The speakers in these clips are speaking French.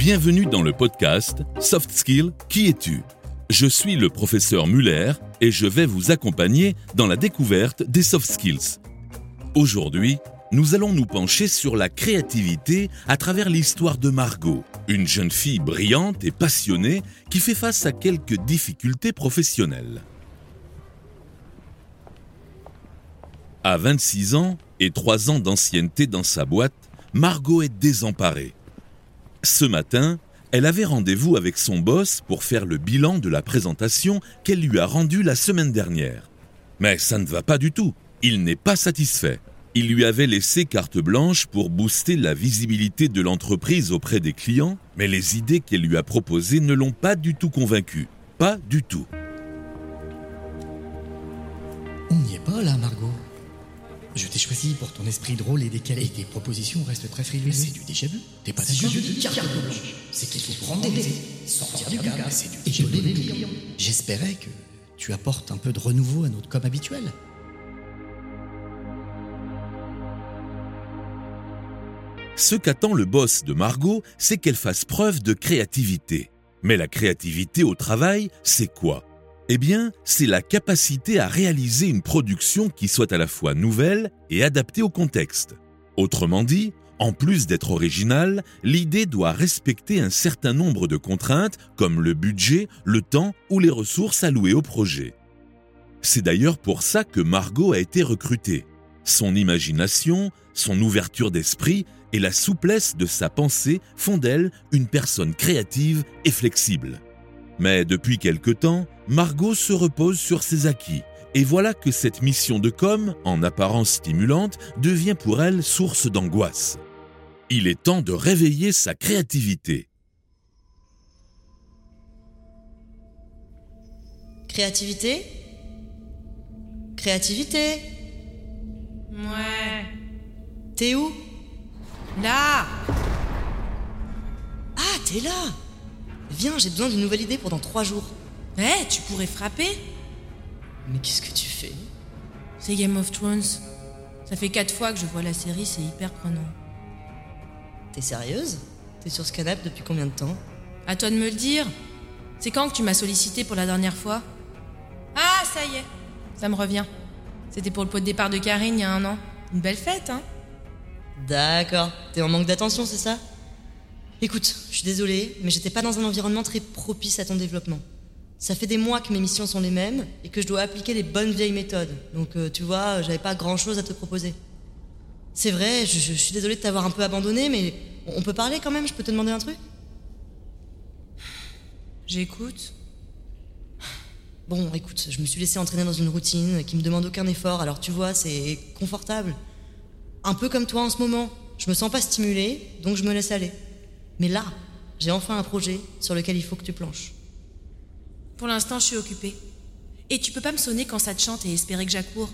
Bienvenue dans le podcast Soft Skill, qui es-tu? Je suis le professeur Muller et je vais vous accompagner dans la découverte des soft skills. Aujourd'hui, nous allons nous pencher sur la créativité à travers l'histoire de Margot, une jeune fille brillante et passionnée qui fait face à quelques difficultés professionnelles. À 26 ans et 3 ans d'ancienneté dans sa boîte, Margot est désemparée. Ce matin, elle avait rendez-vous avec son boss pour faire le bilan de la présentation qu'elle lui a rendue la semaine dernière. Mais ça ne va pas du tout. Il n'est pas satisfait. Il lui avait laissé carte blanche pour booster la visibilité de l'entreprise auprès des clients, mais les idées qu'elle lui a proposées ne l'ont pas du tout convaincu. Pas du tout. On n'y est pas là, Margot. Je t'ai choisi pour ton esprit drôle et décalé. Et tes propositions restent très frileuses. C'est du déjà vu. T'es pas d'accord C'est qu'il faut prendre des sortir du cadre, c'est du étonner clients. J'espérais que tu apportes un peu de renouveau à notre com habituel. Ce qu'attend le boss de Margot, c'est qu'elle fasse preuve de créativité. Mais la créativité au travail, c'est quoi? Eh bien, c'est la capacité à réaliser une production qui soit à la fois nouvelle et adaptée au contexte. Autrement dit, en plus d'être originale, l'idée doit respecter un certain nombre de contraintes comme le budget, le temps ou les ressources allouées au projet. C'est d'ailleurs pour ça que Margot a été recrutée. Son imagination, son ouverture d'esprit et la souplesse de sa pensée font d'elle une personne créative et flexible. Mais depuis quelque temps, Margot se repose sur ses acquis. Et voilà que cette mission de com, en apparence stimulante, devient pour elle source d'angoisse. Il est temps de réveiller sa créativité. Créativité? Créativité? Ouais. T'es où? Là Ah, t'es là Viens, j'ai besoin d'une nouvelle idée pendant trois jours. Eh, tu pourrais frapper Mais qu'est-ce que tu fais? C'est Game of Thrones. Ça fait quatre fois que je vois la série, c'est hyper prenant. T'es sérieuse? T'es sur ce canapé depuis combien de temps? À toi de me le dire. C'est quand que tu m'as sollicité pour la dernière fois? Ah, ça y est. Ça me revient. C'était pour le pot de départ de Karine il y a un an. Une belle fête, hein? D'accord, t'es en manque d'attention, c'est ça? Écoute, je suis désolée, mais j'étais pas dans un environnement très propice à ton développement. Ça fait des mois que mes missions sont les mêmes et que je dois appliquer les bonnes vieilles méthodes. Donc, euh, tu vois, j'avais pas grand chose à te proposer. C'est vrai, je, je suis désolée de t'avoir un peu abandonné, mais on peut parler quand même Je peux te demander un truc? J'écoute. Bon, écoute, je me suis laissé entraîner dans une routine qui me demande aucun effort, alors tu vois, c'est confortable. Un peu comme toi en ce moment. Je me sens pas stimulée, donc je me laisse aller. Mais là, j'ai enfin un projet sur lequel il faut que tu planches. Pour l'instant, je suis occupée. Et tu peux pas me sonner quand ça te chante et espérer que j'accours.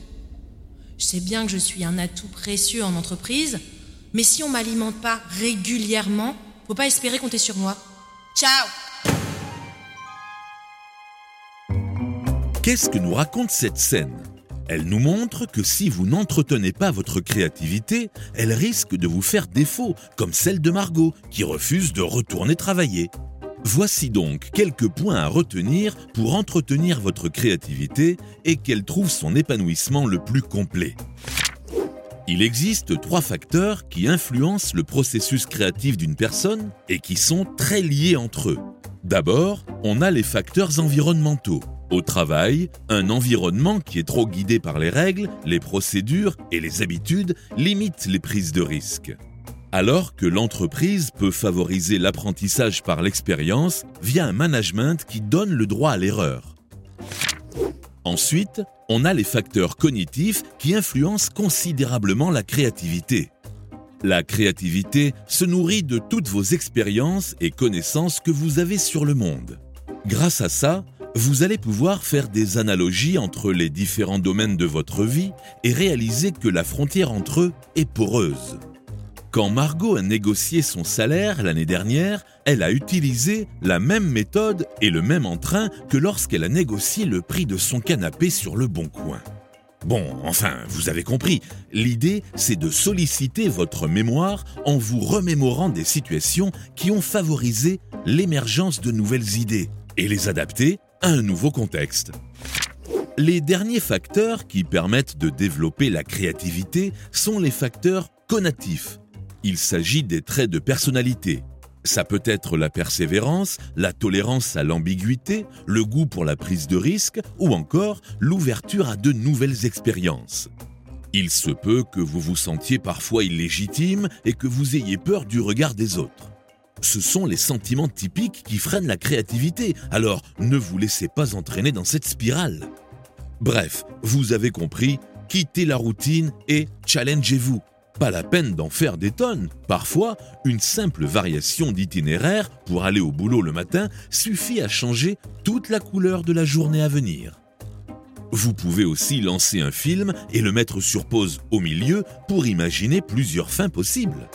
Je sais bien que je suis un atout précieux en entreprise, mais si on m'alimente pas régulièrement, faut pas espérer compter sur moi. Ciao Qu'est-ce que nous raconte cette scène? Elle nous montre que si vous n'entretenez pas votre créativité, elle risque de vous faire défaut, comme celle de Margot, qui refuse de retourner travailler. Voici donc quelques points à retenir pour entretenir votre créativité et qu'elle trouve son épanouissement le plus complet. Il existe trois facteurs qui influencent le processus créatif d'une personne et qui sont très liés entre eux. D'abord, on a les facteurs environnementaux. Au travail, un environnement qui est trop guidé par les règles, les procédures et les habitudes limite les prises de risques. Alors que l'entreprise peut favoriser l'apprentissage par l'expérience via un management qui donne le droit à l'erreur. Ensuite, on a les facteurs cognitifs qui influencent considérablement la créativité. La créativité se nourrit de toutes vos expériences et connaissances que vous avez sur le monde. Grâce à ça, vous allez pouvoir faire des analogies entre les différents domaines de votre vie et réaliser que la frontière entre eux est poreuse. Quand Margot a négocié son salaire l'année dernière, elle a utilisé la même méthode et le même entrain que lorsqu'elle a négocié le prix de son canapé sur le bon coin. Bon, enfin, vous avez compris, l'idée c'est de solliciter votre mémoire en vous remémorant des situations qui ont favorisé l'émergence de nouvelles idées et les adapter à un nouveau contexte. Les derniers facteurs qui permettent de développer la créativité sont les facteurs conatifs. Il s'agit des traits de personnalité. Ça peut être la persévérance, la tolérance à l'ambiguïté, le goût pour la prise de risque ou encore l'ouverture à de nouvelles expériences. Il se peut que vous vous sentiez parfois illégitime et que vous ayez peur du regard des autres. Ce sont les sentiments typiques qui freinent la créativité, alors ne vous laissez pas entraîner dans cette spirale. Bref, vous avez compris, quittez la routine et challengez-vous. Pas la peine d'en faire des tonnes. Parfois, une simple variation d'itinéraire pour aller au boulot le matin suffit à changer toute la couleur de la journée à venir. Vous pouvez aussi lancer un film et le mettre sur pause au milieu pour imaginer plusieurs fins possibles.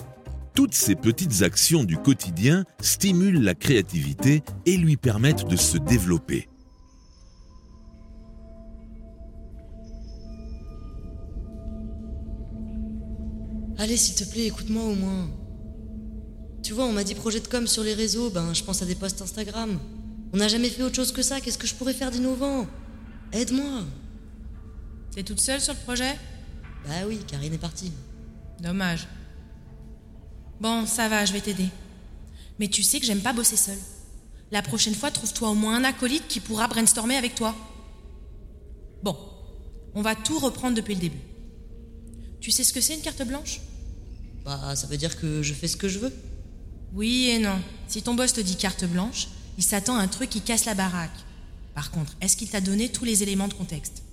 Toutes ces petites actions du quotidien stimulent la créativité et lui permettent de se développer. Allez, s'il te plaît, écoute-moi au moins. Tu vois, on m'a dit projet de com sur les réseaux, ben je pense à des posts Instagram. On n'a jamais fait autre chose que ça, qu'est-ce que je pourrais faire d'innovant? Aide-moi T'es toute seule sur le projet? Bah oui, Karine est partie. Dommage. Bon, ça va, je vais t'aider. Mais tu sais que j'aime pas bosser seule. La prochaine fois, trouve-toi au moins un acolyte qui pourra brainstormer avec toi. Bon, on va tout reprendre depuis le début. Tu sais ce que c'est une carte blanche? Bah, ça veut dire que je fais ce que je veux. Oui et non. Si ton boss te dit carte blanche, il s'attend à un truc qui casse la baraque. Par contre, est-ce qu'il t'a donné tous les éléments de contexte?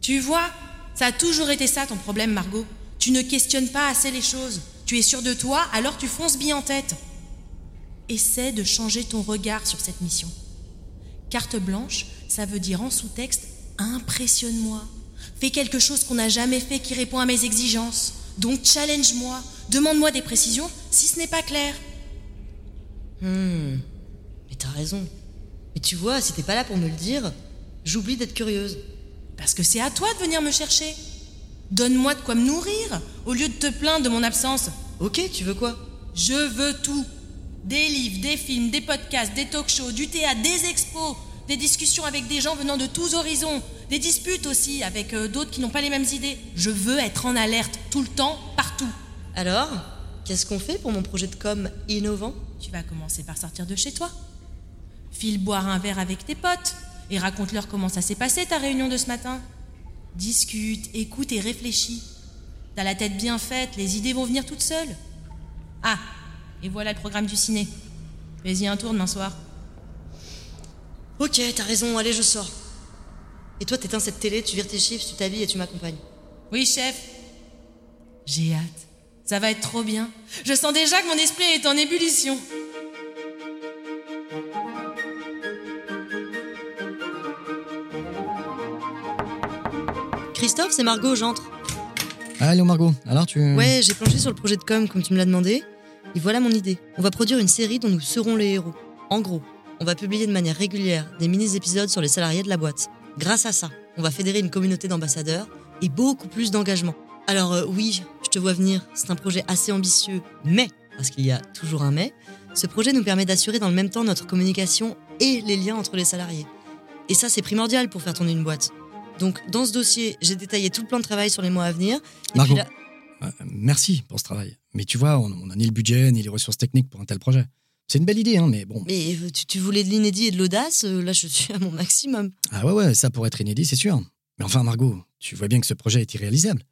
Tu vois? Ça a toujours été ça ton problème, Margot. Tu ne questionnes pas assez les choses. Tu es sûr de toi, alors tu fonces bien en tête. Essaie de changer ton regard sur cette mission. Carte blanche, ça veut dire en sous-texte impressionne-moi. Fais quelque chose qu'on n'a jamais fait qui répond à mes exigences. Donc challenge-moi. Demande-moi des précisions si ce n'est pas clair. Hmm. Mais t'as raison. Mais tu vois, si t'es pas là pour me le dire, j'oublie d'être curieuse. Parce que c'est à toi de venir me chercher. Donne-moi de quoi me nourrir, au lieu de te plaindre de mon absence. Ok, tu veux quoi? Je veux tout. Des livres, des films, des podcasts, des talk-shows, du théâtre, des expos, des discussions avec des gens venant de tous horizons, des disputes aussi avec euh, d'autres qui n'ont pas les mêmes idées. Je veux être en alerte tout le temps, partout. Alors, qu'est-ce qu'on fait pour mon projet de com innovant? Tu vas commencer par sortir de chez toi. File boire un verre avec tes potes et raconte-leur comment ça s'est passé ta réunion de ce matin. Discute, écoute et réfléchis. T'as la tête bien faite, les idées vont venir toutes seules. Ah, et voilà le programme du ciné. Fais-y un tour demain soir. Ok, t'as raison, allez, je sors. Et toi, t'éteins cette télé, tu vires tes chiffres, tu t'habilles et tu m'accompagnes. Oui, chef. J'ai hâte. Ça va être trop bien. Je sens déjà que mon esprit est en ébullition. Christophe, c'est Margot, j'entre. Allô Margot, alors tu... Ouais, j'ai planché sur le projet de com comme tu me l'as demandé. Et voilà mon idée. On va produire une série dont nous serons les héros. En gros, on va publier de manière régulière des mini-épisodes sur les salariés de la boîte. Grâce à ça, on va fédérer une communauté d'ambassadeurs et beaucoup plus d'engagement. Alors euh, oui, je te vois venir, c'est un projet assez ambitieux, mais, parce qu'il y a toujours un mais, ce projet nous permet d'assurer dans le même temps notre communication et les liens entre les salariés. Et ça, c'est primordial pour faire tourner une boîte. Donc, dans ce dossier, j'ai détaillé tout le plan de travail sur les mois à venir. Et Margot. là, Euh, merci pour ce travail. Mais tu vois, on n'a ni le budget, ni les ressources techniques pour un tel projet. C'est une belle idée, hein, mais bon. mais euh, tu, tu voulais de l'inédit et de l'audace, euh, là je suis à mon maximum. Ah ouais, ouais, ça pourrait être inédit, c'est sûr. Mais enfin, Margot, tu vois bien que ce projet est irréalisable.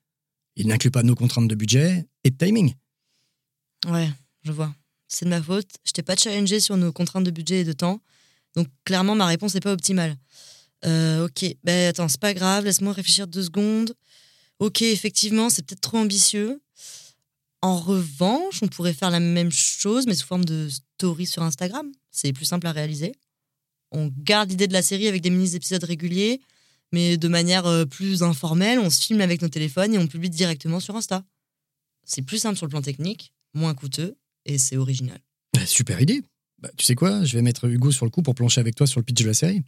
Il n'inclut pas nos contraintes de budget et de timing. Ouais, je vois. C'est de ma faute. Je t'ai pas challengé sur nos contraintes de budget et de temps. Donc clairement, ma réponse n'est pas optimale. Euh, ok, ben attends, c'est pas grave, laisse-moi réfléchir deux secondes. Ok, effectivement, c'est peut-être trop ambitieux. En revanche, on pourrait faire la même chose, mais sous forme de story sur Instagram. C'est plus simple à réaliser. On garde l'idée de la série avec des mini-épisodes réguliers, mais de manière euh, plus informelle. On se filme avec nos téléphones et on publie directement sur Insta. C'est plus simple sur le plan technique, moins coûteux, et c'est original. Bah, super idée. Bah, tu sais quoi, je vais mettre Hugo sur le coup pour plancher avec toi sur le pitch de la série.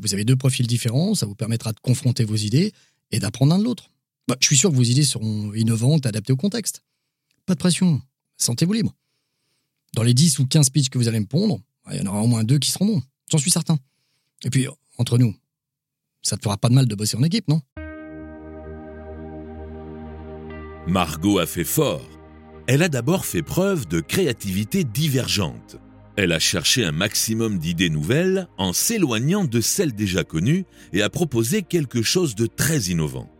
Vous avez deux profils différents, ça vous permettra de confronter vos idées et d'apprendre l'un de l'autre. Bah, je suis sûr que vos idées seront innovantes, adaptées au contexte. Pas de pression, sentez-vous libre. Dans les 10 ou 15 pitchs que vous allez me pondre, il y en aura au moins deux qui seront bons, j'en suis certain. Et puis, entre nous, ça te fera pas de mal de bosser en équipe, non? Margot a fait fort. Elle a d'abord fait preuve de créativité divergente. Elle a cherché un maximum d'idées nouvelles en s'éloignant de celles déjà connues et a proposé quelque chose de très innovant.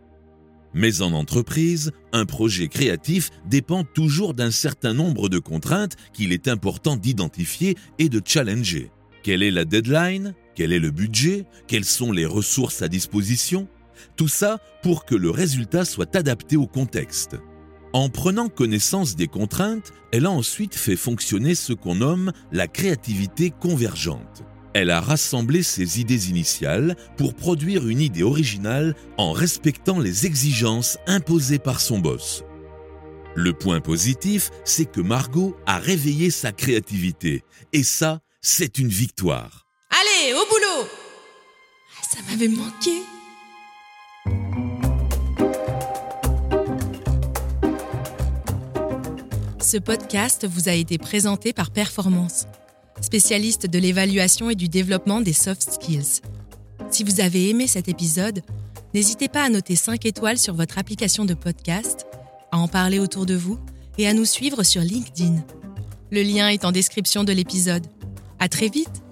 Mais en entreprise, un projet créatif dépend toujours d'un certain nombre de contraintes qu'il est important d'identifier et de challenger. Quelle est la deadline? Quel est le budget? Quelles sont les ressources à disposition? Tout ça pour que le résultat soit adapté au contexte. En prenant connaissance des contraintes, elle a ensuite fait fonctionner ce qu'on nomme la créativité convergente. Elle a rassemblé ses idées initiales pour produire une idée originale en respectant les exigences imposées par son boss. Le point positif, c'est que Margot a réveillé sa créativité, et ça, c'est une victoire. Allez, au boulot ah, Ça m'avait manqué. Ce podcast vous a été présenté par Performance spécialiste de l'évaluation et du développement des soft skills. Si vous avez aimé cet épisode, n'hésitez pas à noter 5 étoiles sur votre application de podcast, à en parler autour de vous et à nous suivre sur LinkedIn. Le lien est en description de l'épisode. À très vite